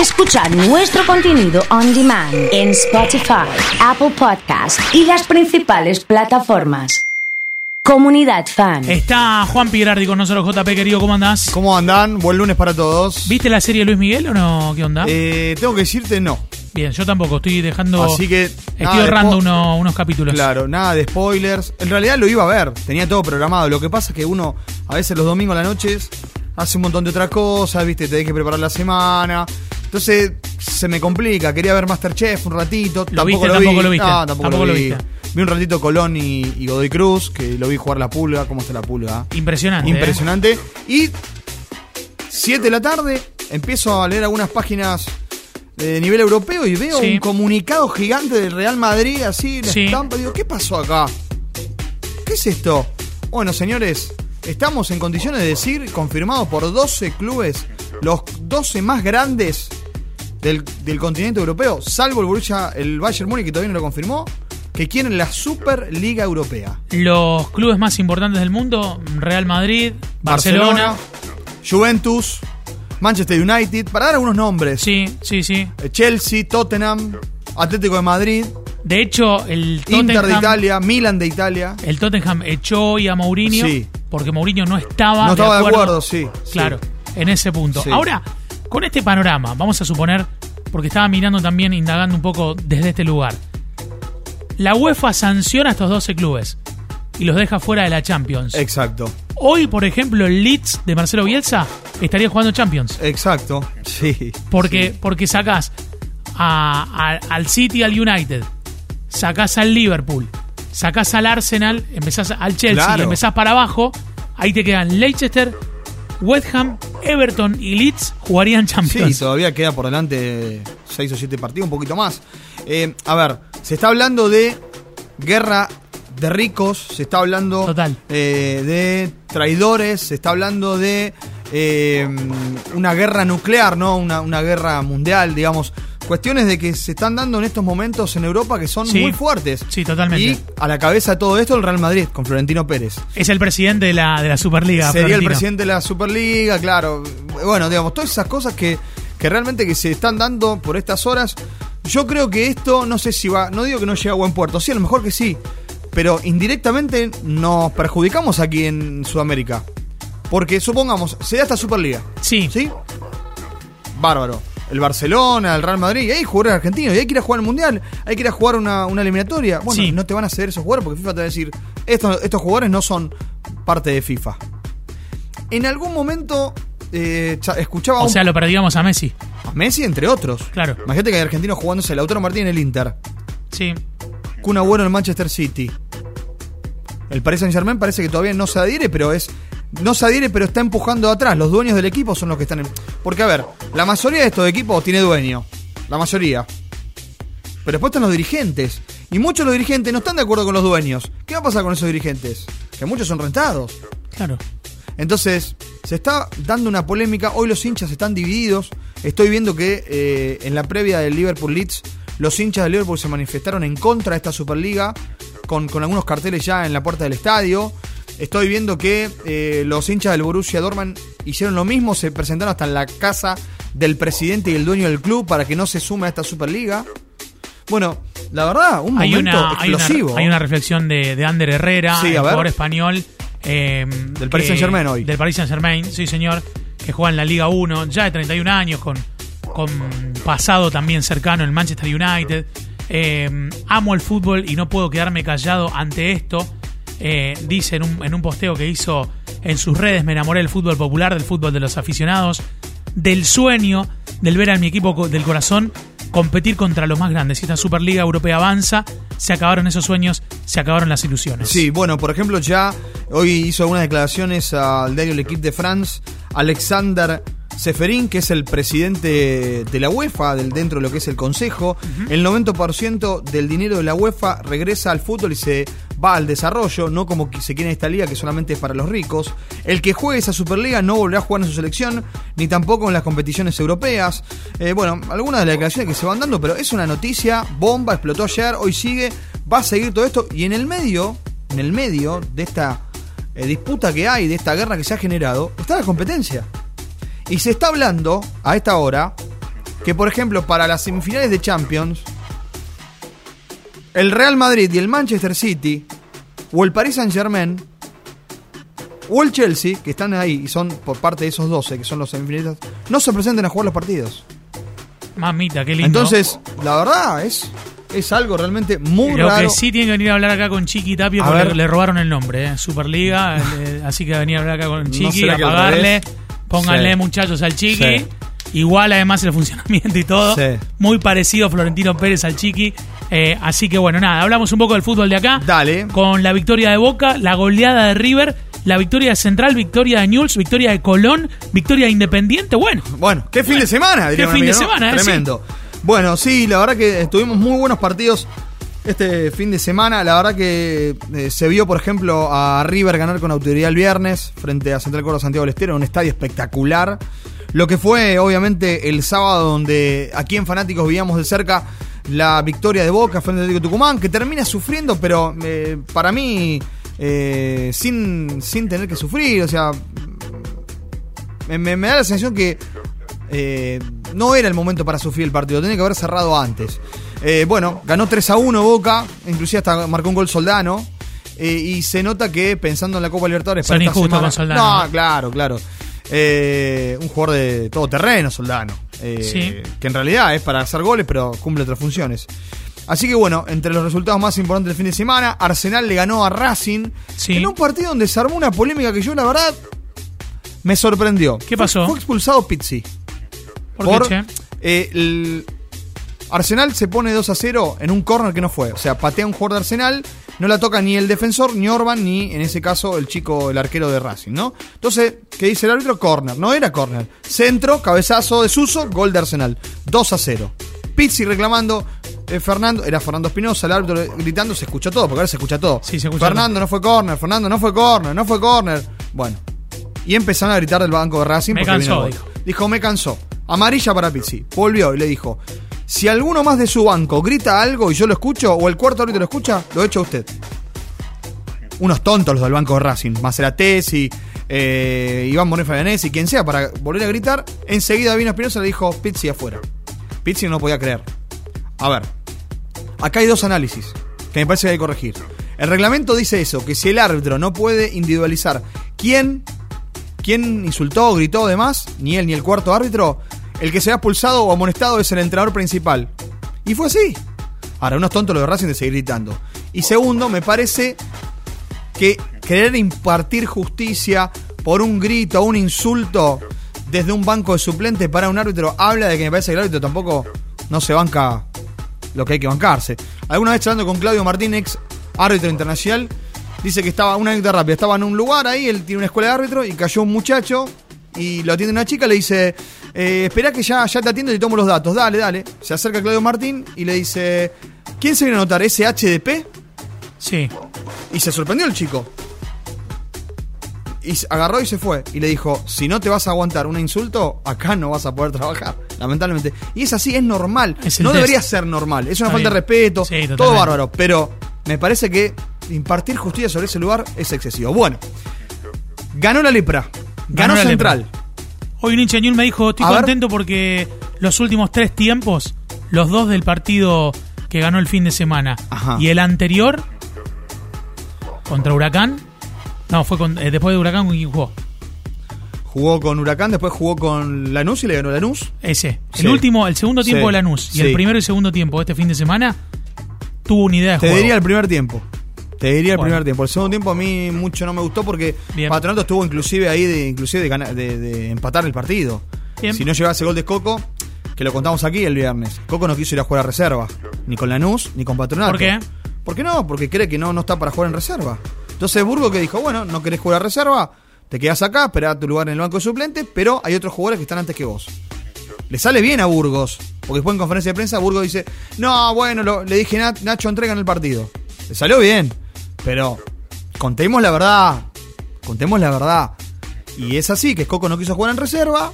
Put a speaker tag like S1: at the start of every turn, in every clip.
S1: Escuchar nuestro contenido on demand en Spotify, Apple Podcast y las principales plataformas. Comunidad Fan.
S2: Está Juan Pirardi con nosotros, JP, querido, ¿cómo andás?
S3: ¿Cómo andan? Buen lunes para todos.
S2: ¿Viste la serie Luis Miguel o no? ¿Qué onda?
S3: Eh, tengo que decirte no.
S2: Bien, yo tampoco, estoy dejando...
S3: Así que.
S2: Estoy ahorrando uno- unos capítulos.
S3: Claro, nada de spoilers. En realidad lo iba a ver, tenía todo programado. Lo que pasa es que uno, a veces los domingos a las noches, hace un montón de otras cosas, ¿viste? Te hay que preparar la semana. Entonces se me complica. Quería ver Masterchef un ratito.
S2: ¿Lo
S3: tampoco
S2: viste?
S3: lo
S2: Tampoco
S3: vi.
S2: lo viste.
S3: No, tampoco,
S2: Tampoco
S3: lo
S2: lo
S3: vi.
S2: viste.
S3: Vi un ratito Colón y, y Godoy Cruz, que lo vi jugar la pulga. ¿Cómo está la pulga?
S2: Impresionante. ¿eh?
S3: Impresionante. Y 7 de la tarde empiezo a leer algunas páginas de nivel europeo y veo
S2: Sí.
S3: un comunicado gigante del Real Madrid así en
S2: Sí.
S3: estampa. Digo, ¿qué pasó acá? ¿Qué es esto? Bueno, señores, estamos en condiciones de decir, confirmado por 12 clubes, los 12 más grandes del, del continente europeo, salvo el Borussia, el Bayern Múnich que todavía no lo confirmó, que quieren la Superliga Europea.
S2: Los clubes más importantes del mundo, Real Madrid, Barcelona.
S3: Juventus, Manchester United, para dar algunos nombres.
S2: Sí, sí, sí.
S3: Eh, Chelsea, Tottenham, Atlético de Madrid,
S2: De hecho, el
S3: Inter de
S2: Tottenham,
S3: Italia, Milan de Italia.
S2: el Tottenham echó hoy a Mourinho
S3: Sí.
S2: porque Mourinho no estaba,
S3: No estaba de acuerdo, sí, sí.
S2: Claro, en ese punto. Ahora, con este panorama, vamos a suponer, porque estaba mirando también, indagando un poco desde este lugar. La UEFA sanciona a estos 12 clubes y los deja fuera de la Champions.
S3: Exacto,
S2: Hoy, por ejemplo, el Leeds de Marcelo Bielsa estaría jugando Champions.
S3: exacto, sí.
S2: Porque, porque sacás a- a- al City, al United, sacás al Liverpool, sacás al Arsenal, empezás al Chelsea
S3: Claro.
S2: y empezás para abajo, ahí te quedan Leicester, West Ham, Everton y Leeds jugarían
S3: Sí,
S2: Champions.
S3: todavía queda por delante 6 o 7 partidos, un poquito más. Eh, a ver, se está hablando de guerra de ricos, se está hablando
S2: Total.
S3: eh, de traidores, se está hablando de eh, una guerra nuclear, ¿no? Una, una guerra mundial, digamos. Cuestiones de que se están dando en estos momentos en Europa que son
S2: Sí.
S3: muy fuertes.
S2: Sí, totalmente.
S3: Y a la cabeza de todo esto el Real Madrid, con Florentino Pérez.
S2: Es el presidente de la, de la Superliga.
S3: Sería el presidente de la Superliga, claro. Bueno, digamos, todas esas cosas que, que realmente que se están dando por estas horas. Yo creo que esto, no sé si va, no digo que no llegue a buen puerto, sí, a lo mejor que sí, pero indirectamente nos perjudicamos aquí en Sudamérica. Porque supongamos, se da esta Superliga,
S2: Sí,
S3: ¿sí? Bárbaro. El Barcelona, el Real Madrid, y hay jugadores argentinos, y hay que ir a jugar el Mundial, hay que ir a jugar una, una eliminatoria. Bueno,
S2: Sí.
S3: no te van a ceder esos jugadores porque FIFA te va a decir, estos, estos jugadores no son parte de FIFA. En algún momento eh, cha- escuchaba
S2: o
S3: un-
S2: sea, lo perdíamos a Messi.
S3: a Messi, entre otros.
S2: Claro.
S3: Imagínate que hay argentinos jugándose Lautaro Martín en el Inter.
S2: Sí,
S3: Kun Agüero en el Manchester City. El Paris Saint Germain parece que todavía no se adhiere, pero es. No se adhiere, pero está empujando atrás. Los dueños del equipo son los que están en. Porque, a ver, la mayoría de estos equipos tiene dueño. La mayoría. Pero después están los dirigentes. Y muchos de los dirigentes no están de acuerdo con los dueños. ¿Qué va a pasar con esos dirigentes? Que muchos son rentados.
S2: claro.
S3: Entonces, se está dando una polémica. Hoy los hinchas están divididos. Estoy viendo que eh, en la previa del Liverpool Leeds, los hinchas del Liverpool se manifestaron en contra de esta Superliga, con, con algunos carteles ya en la puerta del estadio. Estoy viendo que eh, los hinchas del Borussia Dortmund hicieron lo mismo, se presentaron hasta en la casa del presidente y el dueño del club para que no se sume a esta Superliga. Bueno, la verdad, un
S2: Hay
S3: momento
S2: una, hay, una,
S3: explosivo.
S2: hay una reflexión de, de Ander Herrera,
S3: Sí,
S2: el jugador español. eh,
S3: Del Paris Saint-Germain hoy.
S2: Del Paris Saint Germain, sí señor, que juega en la Liga 1, ya de 31 años, con, con pasado también cercano en Manchester United. Eh, amo el fútbol y no puedo quedarme callado ante esto. Eh, dice en un, en un posteo que hizo en sus redes, me enamoré del fútbol popular, del fútbol de los aficionados, del sueño, del ver a mi equipo del corazón competir contra los más grandes. Si esta Superliga Europea avanza, se acabaron esos sueños, se acabaron las ilusiones.
S3: Sí, bueno, por ejemplo, ya hoy hizo algunas declaraciones al diario L'Equipe de France, Alexander Seferín, que es el presidente de la UEFA, del, dentro de lo que es el Consejo. El 90% del dinero de la UEFA regresa al fútbol y se va al desarrollo, no como se quiere en esta liga que solamente es para los ricos. El que juegue esa Superliga no volverá a jugar en su selección, ni tampoco en las competiciones europeas. Eh, bueno, algunas de las declaraciones que se van dando, pero es una noticia, bomba, explotó ayer, hoy sigue, va a seguir todo esto. Y en el medio, en el medio de esta eh, disputa que hay, de esta guerra que se ha generado, está la competencia. Y se está hablando a esta hora que, por ejemplo, para las semifinales de Champions, el Real Madrid y el Manchester City, o el Paris Saint Germain, o el Chelsea, que están ahí y son por parte de esos 12, que son los semifinalistas, no se presenten a jugar los partidos.
S2: Mamita, qué lindo.
S3: Entonces, la verdad es, es algo realmente muy
S2: Lo
S3: raro.
S2: que sí tiene que venir a hablar acá con Chiqui Tapio
S3: A
S2: porque
S3: ver.
S2: le robaron el nombre, ¿eh? Superliga. eh, así que venir a hablar acá con
S3: ¿No
S2: Chiqui, a pagarle. Pónganle,
S3: Sí.
S2: muchachos, al Chiqui.
S3: Sí.
S2: Igual, además, el funcionamiento y todo.
S3: Sí.
S2: Muy parecido a Florentino Pérez al Chiqui. Eh, así que, bueno, nada, hablamos un poco del fútbol de acá.
S3: Dale.
S2: Con la victoria de Boca, la goleada de River, la victoria de Central, victoria de Newell's, victoria de Colón, victoria de Independiente. Bueno,
S3: Bueno, qué fin de semana, diría
S2: qué fin de semana, ¿eh?
S3: Tremendo. Bueno, sí, la verdad que tuvimos muy buenos partidos este fin de semana. La verdad que eh, se vio, por ejemplo, a River ganar con autoridad el viernes frente a Central Córdoba Santiago del Estero en un estadio espectacular. Lo que fue, obviamente, el sábado, donde aquí en Fanáticos veíamos de cerca la victoria de Boca frente al Atlético Tucumán, que termina sufriendo, pero eh, para mí, eh, sin, sin tener que sufrir. O sea, me, da la sensación que eh, no era el momento para sufrir el partido, tenía que haber cerrado antes. Bueno, ganó 3 a 1 Boca, inclusive hasta marcó un gol Soldano. y se nota que pensando en la Copa Libertadores
S2: Son injustos con Soldano,
S3: No, claro, claro. Un jugador de todo terreno, Soldano. Eh,
S2: Sí.
S3: Que en realidad es para hacer goles, pero cumple otras funciones. Así que bueno, entre los resultados más importantes del fin de semana, Arsenal le ganó a Racing
S2: Sí.
S3: en un partido donde se armó una polémica que yo la verdad me sorprendió.
S2: ¿Qué pasó?
S3: Fue, fue expulsado Pizzi.
S2: ¿por, qué,
S3: eh, el Arsenal se pone 2 a 0 en un córner que no fue. O sea, patea un jugador de Arsenal, no la toca ni el defensor, ni Orban, ni en ese caso el chico, el arquero de Racing, ¿no? Entonces, ¿qué dice el árbitro? Córner. No era córner. Centro, cabezazo de Suso, gol de Arsenal. 2 a 0. Pizzi reclamando. eh, Fernando, era Fernando Espinosa, el árbitro gritando, se escuchó todo, porque ahora se escucha todo.
S2: Sí, se escucha
S3: Fernando no fue córner, Fernando no fue córner, no fue córner. Bueno, y empezaron a gritar del banco de Racing.
S2: Me
S3: porque
S2: cansó, dijo.
S3: Dijo, me cansó. Amarilla para Pizzi. Volvió y le dijo, si alguno más de su banco grita algo y yo lo escucho, o el cuarto árbitro lo escucha, lo echa usted. Unos tontos los del banco de Racing. Maceratesi, eh, Iván Moreno Fabianesi, quien sea, para volver a gritar. Enseguida vino Espinosa le dijo, Pizzi afuera. Pizzi no podía creer. A ver, acá hay dos análisis que me parece que hay que corregir. El reglamento dice eso, que si el árbitro no puede individualizar quién, quién insultó, gritó, demás, ni él ni el cuarto árbitro, el que se ha expulsado o amonestado es el entrenador principal. Y fue así. Ahora, unos tontos lo de Racing de seguir gritando. Y segundo, me parece que querer impartir justicia por un grito un insulto desde un banco de suplentes para un árbitro habla de que me parece que el árbitro tampoco no se banca lo que hay que bancarse. Alguna vez hablando con Claudio Martínez, árbitro internacional, dice que estaba, una anécdota rápida, estaba en un lugar ahí, él tiene una escuela de árbitro y cayó un muchacho y lo atiende una chica, le dice, eh, espera que ya, ya te atiendo y tomo los datos, dale, dale. Se acerca Claudio Martín y le dice, ¿quién se viene a anotar? ¿Ese HDP?
S2: Sí.
S3: Y se sorprendió el chico. Y agarró y se fue. Y le dijo, si no te vas a aguantar un insulto, acá no vas a poder trabajar. Lamentablemente. Y es así, es normal.
S2: Es
S3: no
S2: test.
S3: debería ser normal. Es una
S2: Está
S3: falta de respeto.
S2: Sí,
S3: todo bárbaro. Pero me parece que impartir justicia sobre ese lugar es excesivo. Bueno. Ganó la lepra. Ganó, Central.
S2: Hoy un hincha me dijo, estoy
S3: A ver.
S2: contento porque los últimos tres tiempos, los dos del partido que ganó el fin de semana
S3: Ajá.
S2: y el anterior contra Huracán, no, fue con- eh, después de Huracán, ¿con quién jugó?
S3: Jugó con Huracán, después jugó con Lanús y le ganó Lanús.
S2: Ese.
S3: Sí.
S2: El último, el segundo tiempo
S3: Sí.
S2: de Lanús y
S3: Sí.
S2: el primero y segundo tiempo de este fin de semana, tuvo una idea de
S3: Te
S2: juego.
S3: diría el primer tiempo. Te diría el
S2: Bueno.
S3: primer tiempo. El segundo tiempo a mí mucho no me gustó porque
S2: Bien.
S3: Patronato estuvo inclusive ahí de, inclusive de, ganar- de- de empatar el partido.
S2: Bien.
S3: Si no llevase gol de Coco, que lo contamos aquí el viernes. Coco no quiso ir a jugar a reserva. Ni con Lanús, ni con Patronato.
S2: ¿Por qué?
S3: ¿Por qué no? Porque cree que no, no está para jugar en reserva. Entonces Burgo que dijo, bueno, no querés jugar a reserva, te quedas acá, esperá tu lugar en el banco de suplentes, pero hay otros jugadores que están antes que vos. Le sale bien a Burgos. Porque después en conferencia de prensa Burgos dice, no, bueno, lo- le dije "Nach- Nacho entrega en el partido. Le salió bien. Pero contemos la verdad. Contemos la verdad. Y es así, que Coco no quiso jugar en reserva.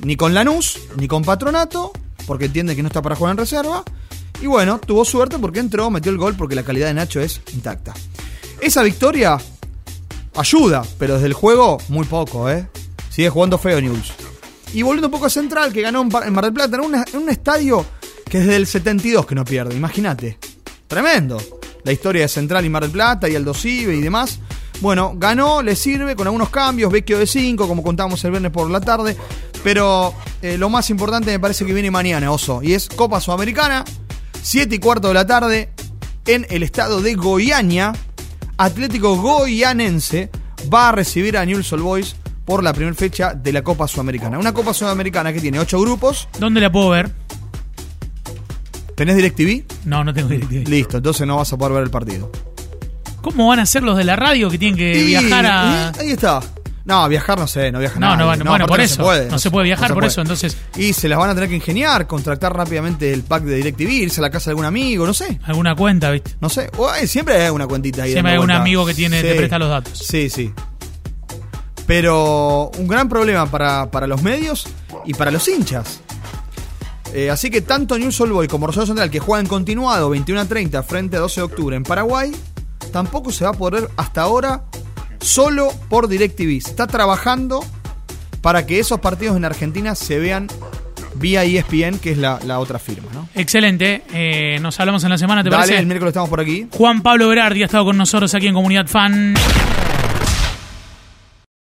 S3: Ni con Lanús, ni con Patronato. Porque entiende que no está para jugar en reserva. Y bueno, tuvo suerte porque entró, metió el gol porque la calidad de Nacho es intacta. Esa victoria ayuda, pero desde el juego muy poco, ¿eh? Sigue jugando feo News. Y volviendo un poco a Central, que ganó en Mar del Plata, en, un estadio que es desde el 72 que no pierde, imagínate. Tremendo. La historia de Central y Mar del Plata y Aldo Cive y demás. Bueno, ganó, le sirve con algunos cambios, Vecchio de 5, como contábamos el viernes por la tarde. Pero eh, lo más importante me parece que viene mañana, Oso. Y es Copa Sudamericana, 7 y cuarto de la tarde, en el estado de Goiânia. Atlético Goianense va a recibir a Newell's Old Boys por la primera fecha de la Copa Sudamericana. Una Copa Sudamericana que tiene 8 grupos.
S2: ¿Dónde la puedo ver?
S3: ¿Tenés DirecTV?
S2: No, no tengo DirecTV.
S3: Listo, entonces no vas a poder ver el partido.
S2: ¿Cómo van a ser los de la radio que tienen que
S3: Y-
S2: viajar a.?
S3: y ahí está. No, viajar no sé, no viaja
S2: No,
S3: nadie.
S2: no, bueno, bueno, por eso.
S3: No se puede,
S2: No se puede viajar
S3: se
S2: por
S3: puede.
S2: eso, entonces-
S3: Y se las van a tener que ingeniar, contractar rápidamente el pack de DirecTV, irse a la casa de algún amigo, no sé.
S2: Alguna cuenta, ¿viste?
S3: No sé. O, eh, siempre hay una cuentita ahí.
S2: Siempre hay un amigo que tiene- te presta los datos.
S3: Sí, sí. Pero un gran problema para, para los medios y para los hinchas. Eh, así que tanto News All Boy como Rosario Central, que juegan continuado 21 a 30 frente a 12 de octubre en Paraguay, tampoco se va a poder hasta ahora solo por DirecTV. Está trabajando para que esos partidos en Argentina se vean vía ESPN, que es la, la otra firma. ¿no?
S2: Excelente. Eh, nos hablamos en la semana, ¿te
S3: Dale,
S2: parece?
S3: el miércoles estamos por aquí.
S2: Juan Pablo Berardi ha estado con nosotros aquí en Comunidad Fan.